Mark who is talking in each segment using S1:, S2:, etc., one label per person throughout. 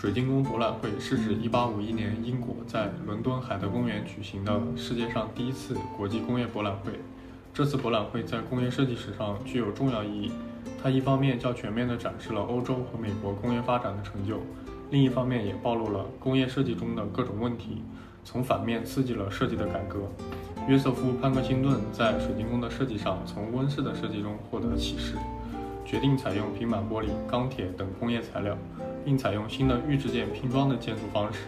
S1: 水晶宫博览会是指1851年英国在伦敦海德公园举行的世界上第一次国际工业博览会。这次博览会在工业设计史上具有重要意义。它一方面较全面地展示了欧洲和美国工业发展的成就，另一方面也暴露了工业设计中的各种问题，从反面刺激了设计的改革。约瑟夫·潘克辛顿在水晶宫的设计上从温室的设计中获得启示，决定采用平板玻璃、钢铁等工业材料，并采用新的预制件拼装的建筑方式。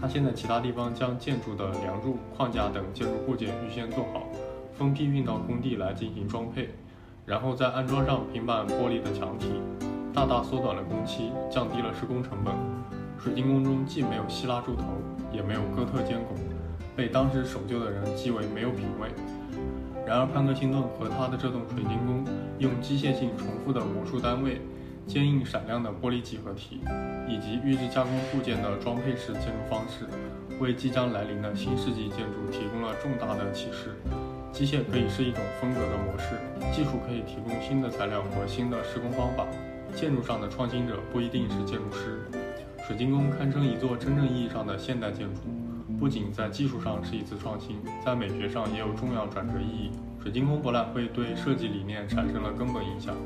S1: 他先在其他地方将建筑的梁柱、框架等建筑部件预先做好，分批运到工地来进行装配。然后再安装上平板玻璃的墙体，大大缩短了工期，降低了施工成本。水晶宫中既没有希腊柱头，也没有哥特尖拱，被当时守旧的人讥为没有品位。然而潘克辛顿和他的这栋水晶宫，用机械性重复的魔术单位、坚硬闪亮的玻璃几何体，以及预制加工部件的装配式建筑方式，为即将来临的新世纪建筑提供了重大的启示。机械可以是一种风格的模式，技术可以提供新的材料和新的施工方法。建筑上的创新者不一定是建筑师。水晶宫堪称一座真正意义上的现代建筑，不仅在技术上是一次创新，在美学上也有重要转折意义。水晶宫博览会对设计理念产生了根本影响，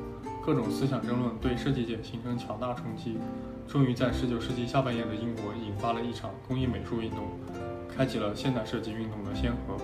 S1: 各种思想争论对设计界形成强大冲击，终于在十九世纪下半叶的英国引发了一场工艺美术运动，开启了现代设计运动的先河。